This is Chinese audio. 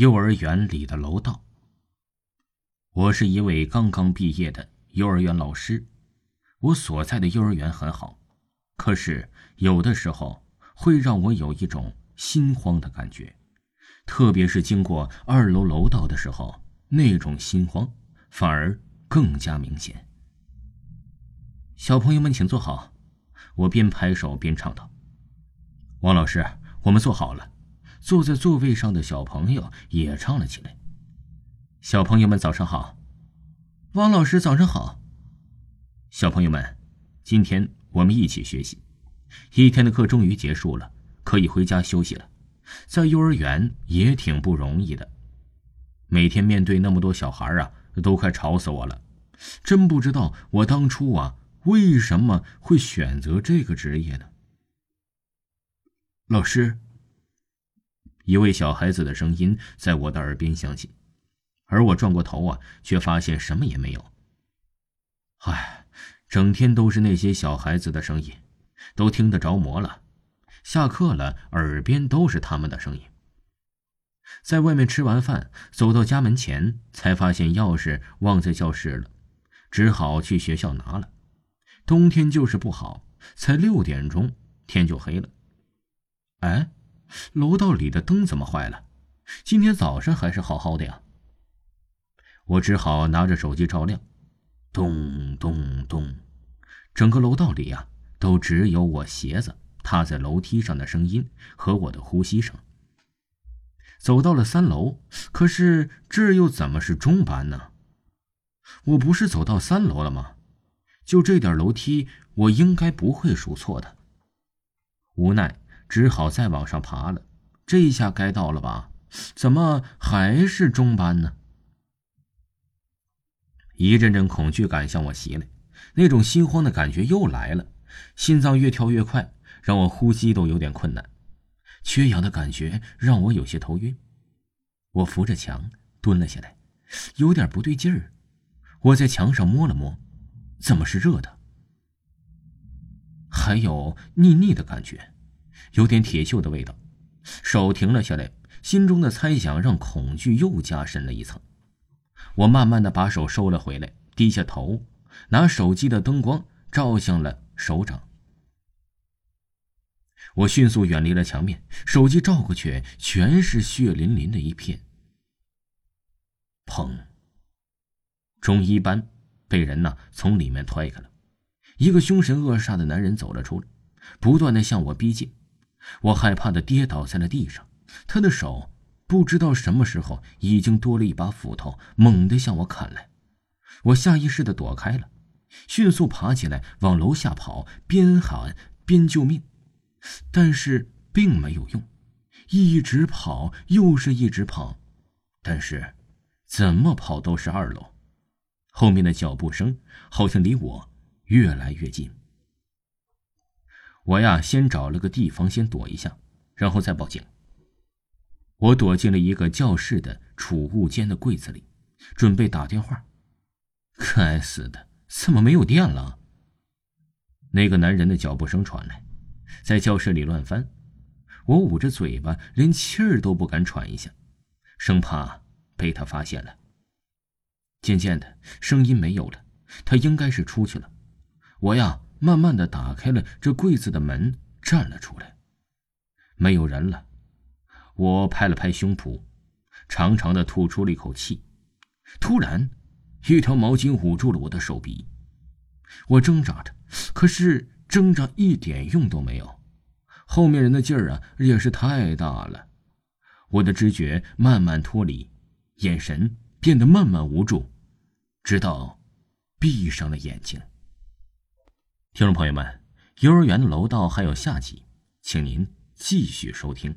幼儿园里的楼道。我是一位刚刚毕业的幼儿园老师，我所在的幼儿园很好，可是有的时候会让我有一种心慌的感觉，特别是经过二楼楼道的时候，那种心慌反而更加明显。小朋友们，请坐好，我边拍手边唱道：“王老师，我们坐好了。”坐在座位上的小朋友也唱了起来。小朋友们早上好，王老师早上好。小朋友们，今天我们一起学习，一天的课终于结束了，可以回家休息了。在幼儿园也挺不容易的，每天面对那么多小孩啊，都快吵死我了。真不知道我当初啊，为什么会选择这个职业呢？老师。一位小孩子的声音在我的耳边响起，而我转过头啊，却发现什么也没有。唉，整天都是那些小孩子的声音，都听得着魔了。下课了，耳边都是他们的声音。在外面吃完饭，走到家门前，才发现钥匙忘在教室了，只好去学校拿了。冬天就是不好，才六点钟，天就黑了。哎。楼道里的灯怎么坏了？今天早上还是好好的呀。我只好拿着手机照亮，咚咚咚，整个楼道里呀，都只有我鞋子踏在楼梯上的声音和我的呼吸声。走到了三楼，可是这又怎么是中班呢？我不是走到三楼了吗？就这点楼梯，我应该不会数错的。无奈。只好再往上爬了，这一下该到了吧？怎么还是中班呢？一阵阵恐惧感向我袭来，那种心慌的感觉又来了，心脏越跳越快，让我呼吸都有点困难，缺氧的感觉让我有些头晕。我扶着墙蹲了下来，有点不对劲儿。我在墙上摸了摸，怎么是热的？还有腻腻的感觉。有点铁锈的味道，手停了下来，心中的猜想让恐惧又加深了一层。我慢慢的把手收了回来，低下头，拿手机的灯光照向了手掌。我迅速远离了墙面，手机照过去，全是血淋淋的一片。砰！中医班被人呢从里面推开了，一个凶神恶煞的男人走了出来，不断的向我逼近。我害怕的跌倒在了地上，他的手不知道什么时候已经多了一把斧头，猛地向我砍来。我下意识的躲开了，迅速爬起来往楼下跑，边喊边救命，但是并没有用，一直跑又是一直跑，但是怎么跑都是二楼，后面的脚步声好像离我越来越近。我呀，先找了个地方先躲一下，然后再报警。我躲进了一个教室的储物间的柜子里，准备打电话。该死的，怎么没有电了？那个男人的脚步声传来，在教室里乱翻。我捂着嘴巴，连气儿都不敢喘一下，生怕被他发现了。渐渐的，声音没有了，他应该是出去了。我呀。慢慢的打开了这柜子的门，站了出来。没有人了。我拍了拍胸脯，长长的吐出了一口气。突然，一条毛巾捂住了我的手臂。我挣扎着，可是挣扎一点用都没有。后面人的劲儿啊，也是太大了。我的知觉慢慢脱离，眼神变得慢慢无助，直到闭上了眼睛。听众朋友们，幼儿园的楼道还有下集，请您继续收听。